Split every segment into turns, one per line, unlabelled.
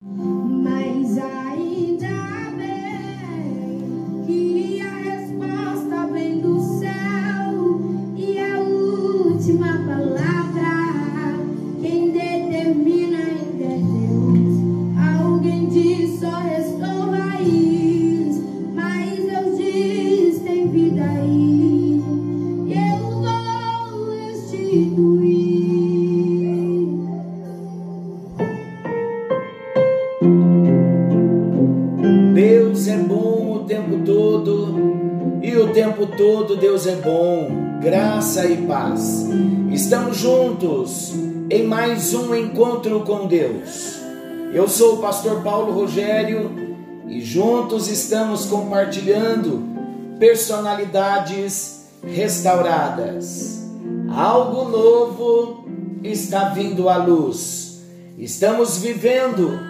Mas ainda bem
graça e paz. Estamos juntos em mais um encontro com Deus. Eu sou o pastor Paulo Rogério e juntos estamos compartilhando personalidades restauradas. Algo novo está vindo à luz. Estamos vivendo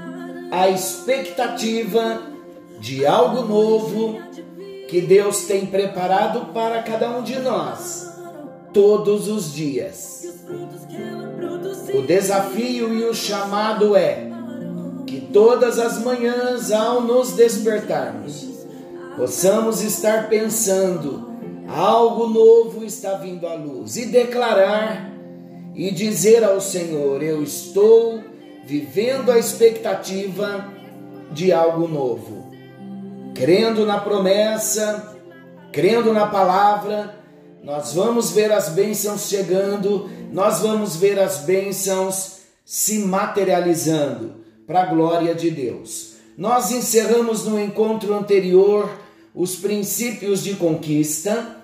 a expectativa de algo novo que Deus tem preparado para cada um de nós todos os dias. O desafio e o chamado é que todas as manhãs, ao nos despertarmos, possamos estar pensando: algo novo está vindo à luz, e declarar e dizer ao Senhor: Eu estou vivendo a expectativa de algo novo, crendo na promessa, crendo na palavra. Nós vamos ver as bênçãos chegando, nós vamos ver as bênçãos se materializando para a glória de Deus. Nós encerramos no encontro anterior os princípios de conquista.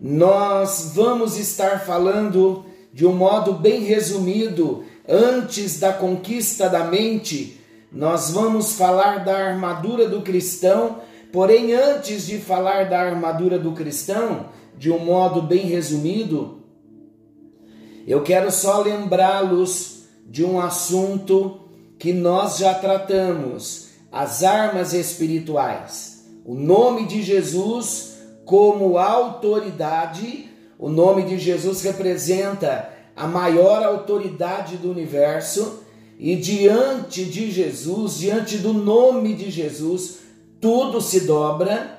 Nós vamos estar falando de um modo bem resumido, antes da conquista da mente, nós vamos falar da armadura do cristão, porém, antes de falar da armadura do cristão, de um modo bem resumido, eu quero só lembrá-los de um assunto que nós já tratamos: as armas espirituais. O nome de Jesus como autoridade, o nome de Jesus representa a maior autoridade do universo, e diante de Jesus, diante do nome de Jesus, tudo se dobra.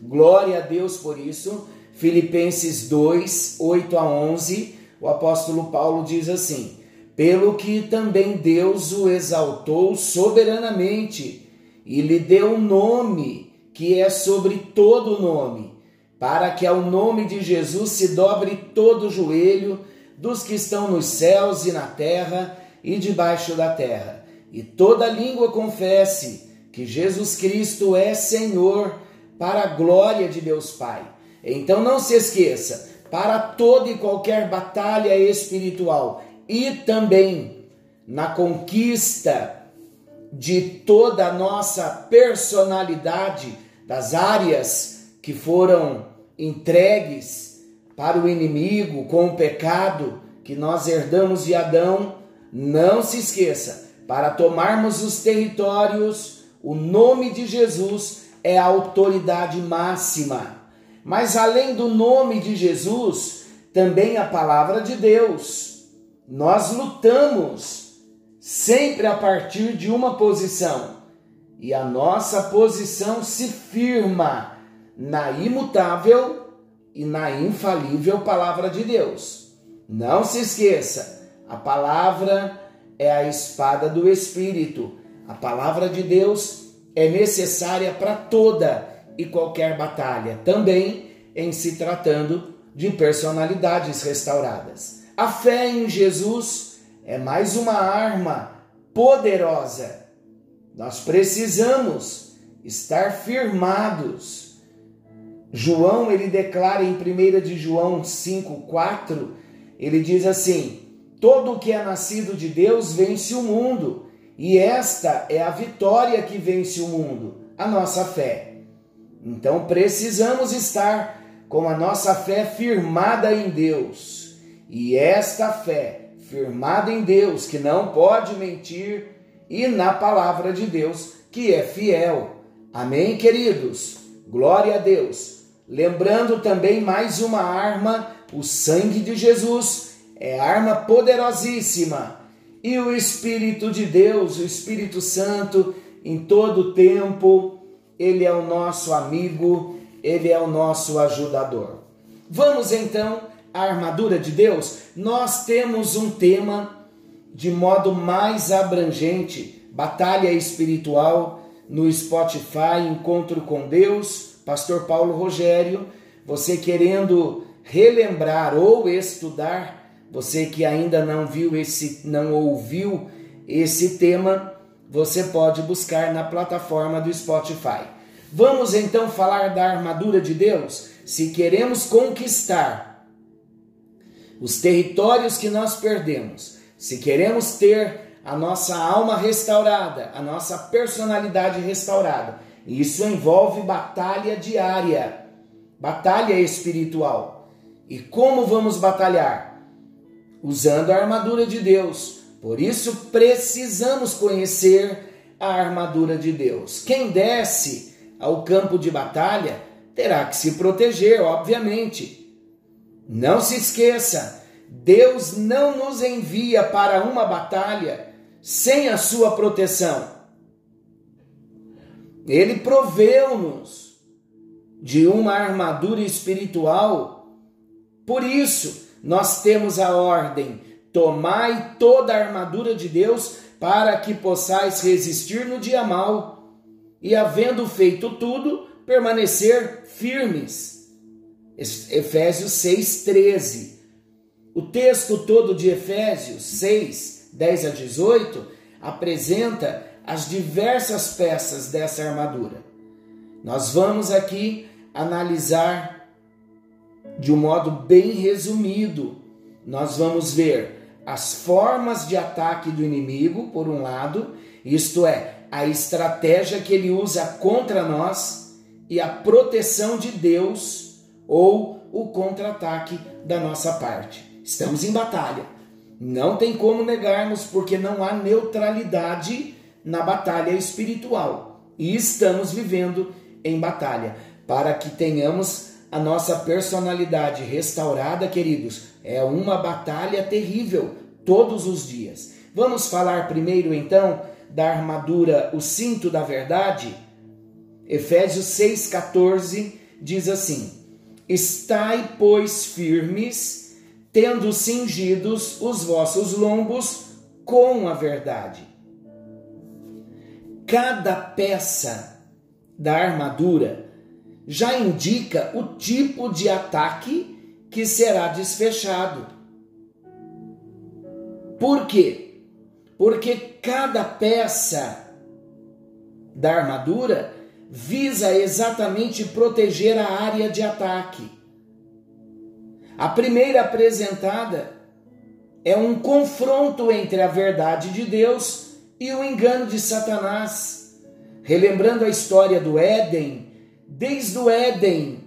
Glória a Deus por isso. Filipenses 2, 8 a 11, o apóstolo Paulo diz assim: Pelo que também Deus o exaltou soberanamente e lhe deu um nome que é sobre todo nome, para que ao nome de Jesus se dobre todo o joelho dos que estão nos céus e na terra e debaixo da terra, e toda língua confesse que Jesus Cristo é Senhor, para a glória de Deus Pai. Então não se esqueça, para toda e qualquer batalha espiritual e também na conquista de toda a nossa personalidade, das áreas que foram entregues para o inimigo com o pecado que nós herdamos de Adão, não se esqueça, para tomarmos os territórios, o nome de Jesus é a autoridade máxima. Mas além do nome de Jesus, também a palavra de Deus. Nós lutamos sempre a partir de uma posição, e a nossa posição se firma na imutável e na infalível palavra de Deus. Não se esqueça, a palavra é a espada do Espírito. A palavra de Deus é necessária para toda e qualquer batalha, também em se tratando de personalidades restauradas. A fé em Jesus é mais uma arma poderosa. Nós precisamos estar firmados. João, ele declara em 1 de João 5:4, ele diz assim: Todo o que é nascido de Deus vence o mundo, e esta é a vitória que vence o mundo, a nossa fé. Então precisamos estar com a nossa fé firmada em Deus. E esta fé firmada em Deus, que não pode mentir, e na palavra de Deus, que é fiel. Amém, queridos? Glória a Deus. Lembrando também mais uma arma, o sangue de Jesus é arma poderosíssima E o Espírito de Deus, o Espírito Santo, em todo tempo, ele é o nosso amigo, ele é o nosso ajudador. Vamos então à armadura de Deus? Nós temos um tema de modo mais abrangente, batalha espiritual no Spotify, encontro com Deus, Pastor Paulo Rogério, você querendo relembrar ou estudar, você que ainda não viu esse, não ouviu esse tema, você pode buscar na plataforma do Spotify. Vamos então falar da armadura de Deus? Se queremos conquistar os territórios que nós perdemos, se queremos ter a nossa alma restaurada, a nossa personalidade restaurada, isso envolve batalha diária, batalha espiritual. E como vamos batalhar? Usando a armadura de Deus. Por isso precisamos conhecer a armadura de Deus. Quem desce ao campo de batalha terá que se proteger, obviamente. Não se esqueça, Deus não nos envia para uma batalha sem a sua proteção. Ele proveu-nos de uma armadura espiritual. Por isso, nós temos a ordem: tomai toda a armadura de Deus para que possais resistir no dia mal e, havendo feito tudo, permanecer firmes. Efésios 6,13. O texto todo de Efésios 6, 10 a 18 apresenta as diversas peças dessa armadura. Nós vamos aqui analisar de um modo bem resumido. Nós vamos ver as formas de ataque do inimigo, por um lado, isto é, a estratégia que ele usa contra nós e a proteção de Deus ou o contra-ataque da nossa parte. Estamos em batalha. Não tem como negarmos, porque não há neutralidade na batalha espiritual. E estamos vivendo em batalha. Para que tenhamos a nossa personalidade restaurada, queridos, é uma batalha terrível todos os dias. Vamos falar primeiro então da armadura, o cinto da verdade? Efésios 6,14 diz assim: Estai, pois, firmes tendo cingidos os vossos lombos com a verdade. Cada peça da armadura já indica o tipo de ataque que será desfechado. Por quê? Porque cada peça da armadura visa exatamente proteger a área de ataque. A primeira apresentada é um confronto entre a verdade de Deus e o engano de Satanás. Relembrando a história do Éden, desde o Éden,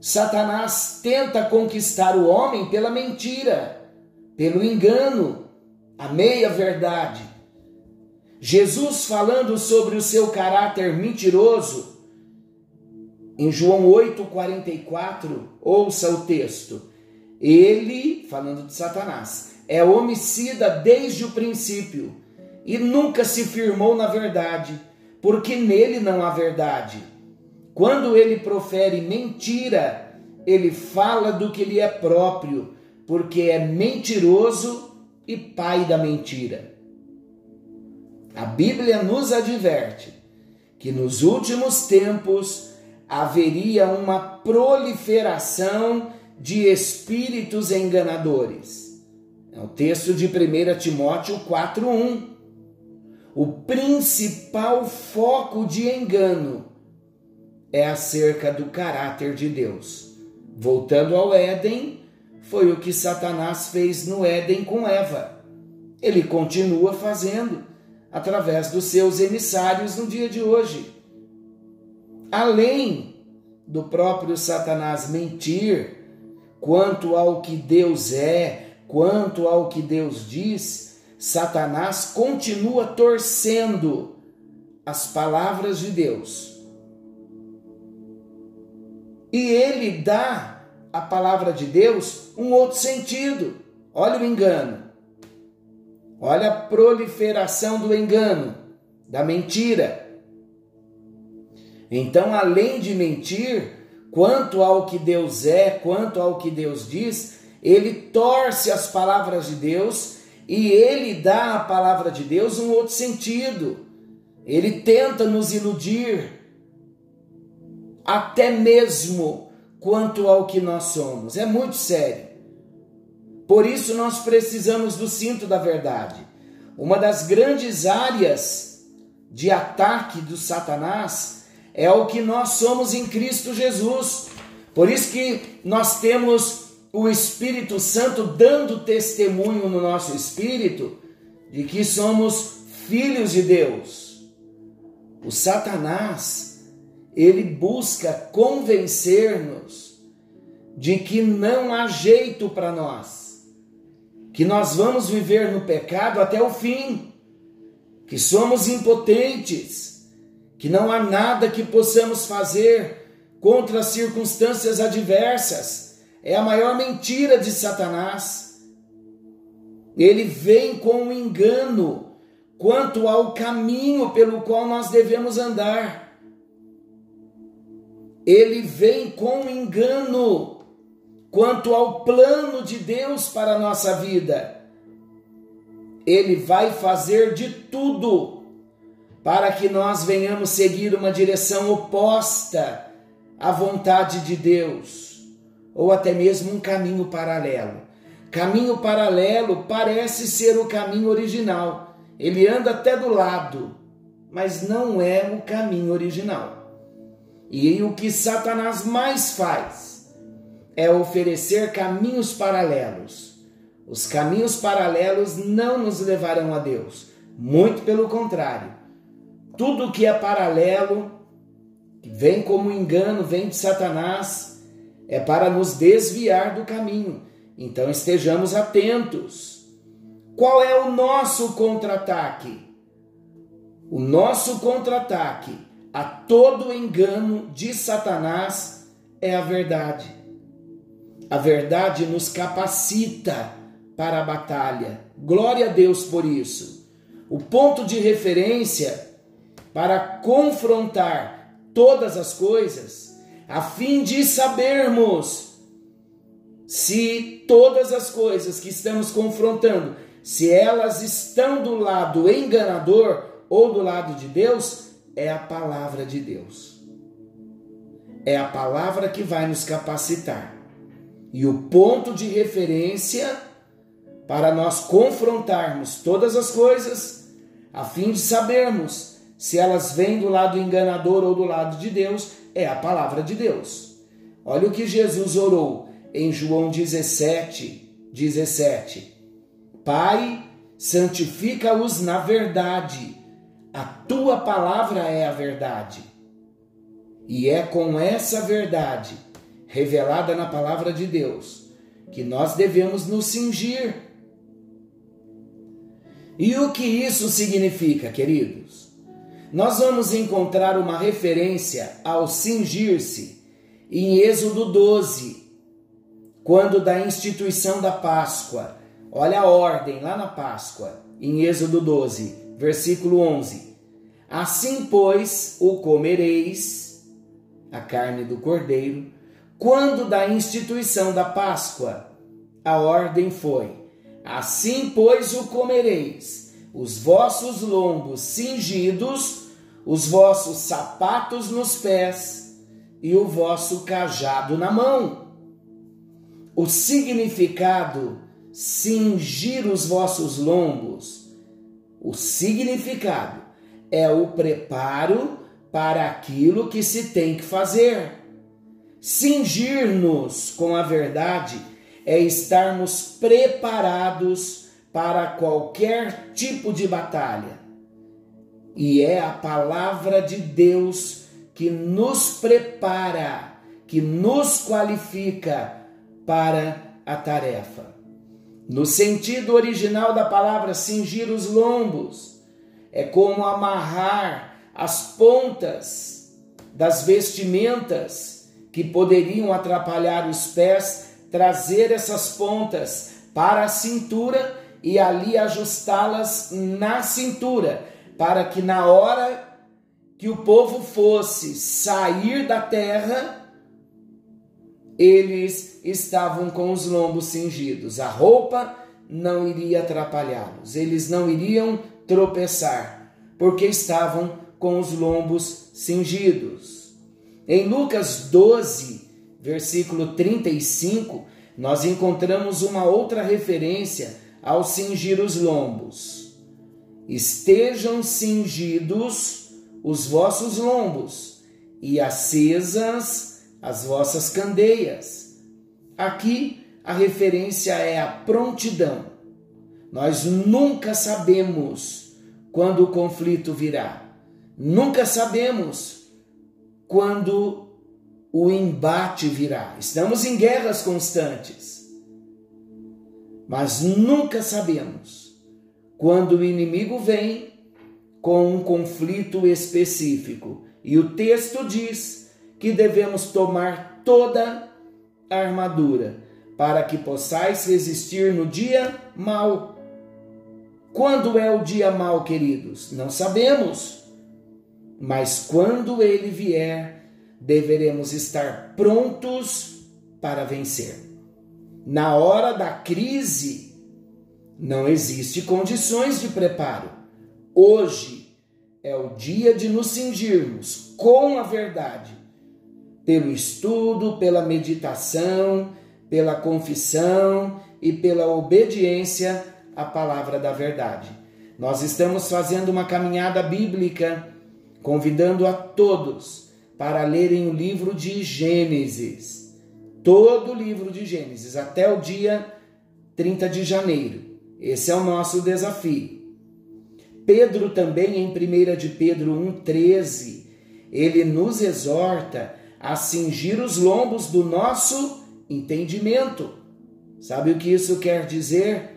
Satanás tenta conquistar o homem pela mentira, pelo engano, a meia-verdade. Jesus, falando sobre o seu caráter mentiroso, em João 8,44, ouça o texto. Ele, falando de Satanás, é homicida desde o princípio e nunca se firmou na verdade, porque nele não há verdade. Quando ele profere mentira, ele fala do que lhe é próprio, porque é mentiroso e pai da mentira. A Bíblia nos adverte que nos últimos tempos haveria uma proliferação de espíritos enganadores. É o texto de 1 Timóteo 4:1. O principal foco de engano é acerca do caráter de Deus. Voltando ao Éden, foi o que Satanás fez no Éden com Eva. Ele continua fazendo através dos seus emissários no dia de hoje além do próprio Satanás mentir quanto ao que Deus é, quanto ao que Deus diz, Satanás continua torcendo as palavras de Deus. E ele dá à palavra de Deus um outro sentido. Olha o engano. Olha a proliferação do engano, da mentira. Então, além de mentir, quanto ao que Deus é, quanto ao que Deus diz, ele torce as palavras de Deus e ele dá à palavra de Deus um outro sentido. Ele tenta nos iludir, até mesmo quanto ao que nós somos. É muito sério. Por isso nós precisamos do cinto da verdade. Uma das grandes áreas de ataque do Satanás é o que nós somos em Cristo Jesus. Por isso que nós temos o Espírito Santo dando testemunho no nosso espírito de que somos filhos de Deus. O Satanás, ele busca convencer-nos de que não há jeito para nós que nós vamos viver no pecado até o fim, que somos impotentes, que não há nada que possamos fazer contra as circunstâncias adversas. É a maior mentira de Satanás. Ele vem com um engano quanto ao caminho pelo qual nós devemos andar. Ele vem com um engano quanto ao plano de Deus para a nossa vida. Ele vai fazer de tudo para que nós venhamos seguir uma direção oposta à vontade de Deus, ou até mesmo um caminho paralelo. Caminho paralelo parece ser o caminho original. Ele anda até do lado, mas não é o caminho original. E o que Satanás mais faz é oferecer caminhos paralelos. Os caminhos paralelos não nos levarão a Deus, muito pelo contrário. Tudo que é paralelo, vem como engano, vem de Satanás, é para nos desviar do caminho. Então estejamos atentos. Qual é o nosso contra-ataque? O nosso contra-ataque a todo engano de Satanás é a verdade. A verdade nos capacita para a batalha. Glória a Deus por isso. O ponto de referência para confrontar todas as coisas, a fim de sabermos se todas as coisas que estamos confrontando, se elas estão do lado enganador ou do lado de Deus, é a palavra de Deus. É a palavra que vai nos capacitar e o ponto de referência para nós confrontarmos todas as coisas, a fim de sabermos se elas vêm do lado enganador ou do lado de Deus, é a palavra de Deus. Olha o que Jesus orou em João 17, 17. Pai, santifica-os na verdade, a tua palavra é a verdade. E é com essa verdade revelada na palavra de Deus, que nós devemos nos cingir. E o que isso significa, queridos? Nós vamos encontrar uma referência ao cingir-se em Êxodo 12, quando da instituição da Páscoa. Olha a ordem lá na Páscoa, em Êxodo 12, versículo 11. Assim, pois, o comereis, a carne do cordeiro, quando da instituição da Páscoa, a ordem foi: Assim, pois, o comereis, os vossos lombos cingidos, os vossos sapatos nos pés e o vosso cajado na mão. O significado cingir os vossos lombos, o significado é o preparo para aquilo que se tem que fazer. Cingir-nos com a verdade é estarmos preparados para qualquer tipo de batalha. E é a palavra de Deus que nos prepara, que nos qualifica para a tarefa. No sentido original da palavra cingir os lombos, é como amarrar as pontas das vestimentas que poderiam atrapalhar os pés, trazer essas pontas para a cintura e ali ajustá-las na cintura, para que na hora que o povo fosse sair da terra, eles estavam com os lombos cingidos. A roupa não iria atrapalhá-los, eles não iriam tropeçar, porque estavam com os lombos cingidos. Em Lucas 12, versículo 35, nós encontramos uma outra referência ao cingir os lombos. Estejam cingidos os vossos lombos e acesas as vossas candeias. Aqui a referência é a prontidão. Nós nunca sabemos quando o conflito virá. Nunca sabemos quando o embate virá. Estamos em guerras constantes. Mas nunca sabemos quando o inimigo vem com um conflito específico. E o texto diz que devemos tomar toda a armadura para que possais resistir no dia mau. Quando é o dia mau, queridos? Não sabemos. Mas quando ele vier, deveremos estar prontos para vencer. Na hora da crise, não existe condições de preparo. Hoje é o dia de nos cingirmos com a verdade, pelo estudo, pela meditação, pela confissão e pela obediência à palavra da verdade. Nós estamos fazendo uma caminhada bíblica convidando a todos para lerem o livro de Gênesis. Todo o livro de Gênesis, até o dia 30 de janeiro. Esse é o nosso desafio. Pedro também, em 1 de Pedro 1,13, ele nos exorta a cingir os lombos do nosso entendimento. Sabe o que isso quer dizer?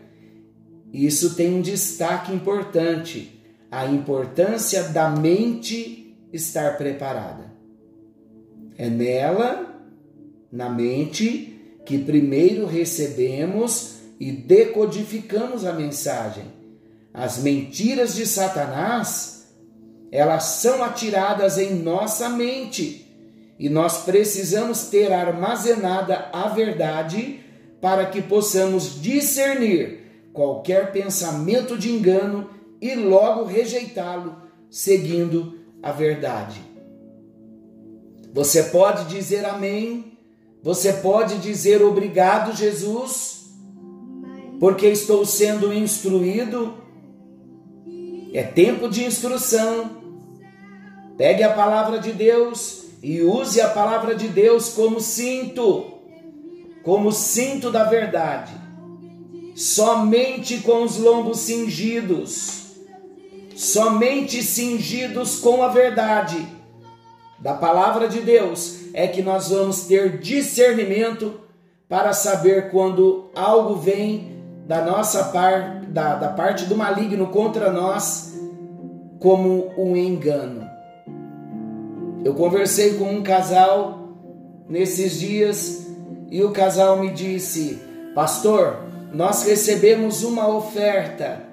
Isso tem um destaque importante a importância da mente estar preparada. É nela, na mente, que primeiro recebemos e decodificamos a mensagem. As mentiras de Satanás, elas são atiradas em nossa mente e nós precisamos ter armazenada a verdade para que possamos discernir qualquer pensamento de engano e logo rejeitá-lo, seguindo a verdade. Você pode dizer amém, você pode dizer obrigado, Jesus, porque estou sendo instruído. É tempo de instrução. Pegue a palavra de Deus e use a palavra de Deus como cinto, como cinto da verdade. Somente com os lombos cingidos somente cingidos com a verdade da palavra de Deus é que nós vamos ter discernimento para saber quando algo vem da nossa parte, da, da parte do maligno contra nós como um engano. Eu conversei com um casal nesses dias e o casal me disse: Pastor, nós recebemos uma oferta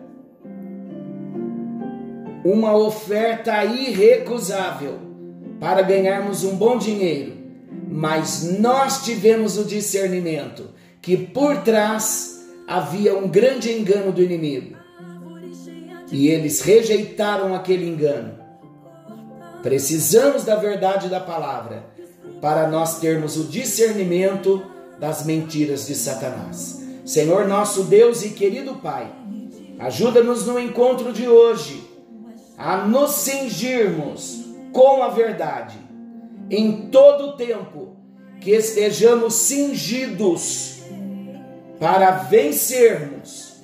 uma oferta irrecusável para ganharmos um bom dinheiro, mas nós tivemos o discernimento que por trás havia um grande engano do inimigo. E eles rejeitaram aquele engano. Precisamos da verdade da palavra para nós termos o discernimento das mentiras de Satanás. Senhor nosso Deus e querido Pai, ajuda-nos no encontro de hoje a nos cingirmos com a verdade. Em todo o tempo, que estejamos cingidos para vencermos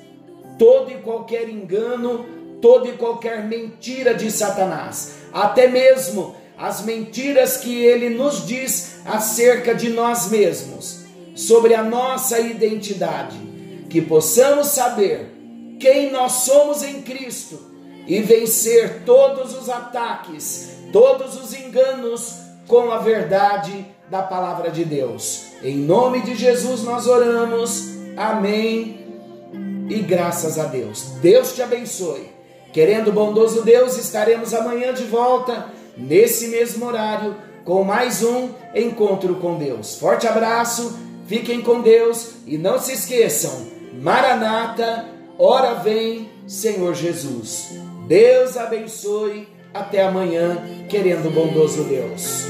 todo e qualquer engano, toda e qualquer mentira de Satanás, até mesmo as mentiras que ele nos diz acerca de nós mesmos, sobre a nossa identidade, que possamos saber quem nós somos em Cristo e vencer todos os ataques, todos os enganos com a verdade da palavra de Deus. Em nome de Jesus nós oramos. Amém e graças a Deus. Deus te abençoe. Querendo bondoso Deus, estaremos amanhã de volta, nesse mesmo horário, com mais um encontro com Deus. Forte abraço, fiquem com Deus e não se esqueçam: Maranata, hora vem, Senhor Jesus. Deus abençoe. Até amanhã, querendo bondoso Deus.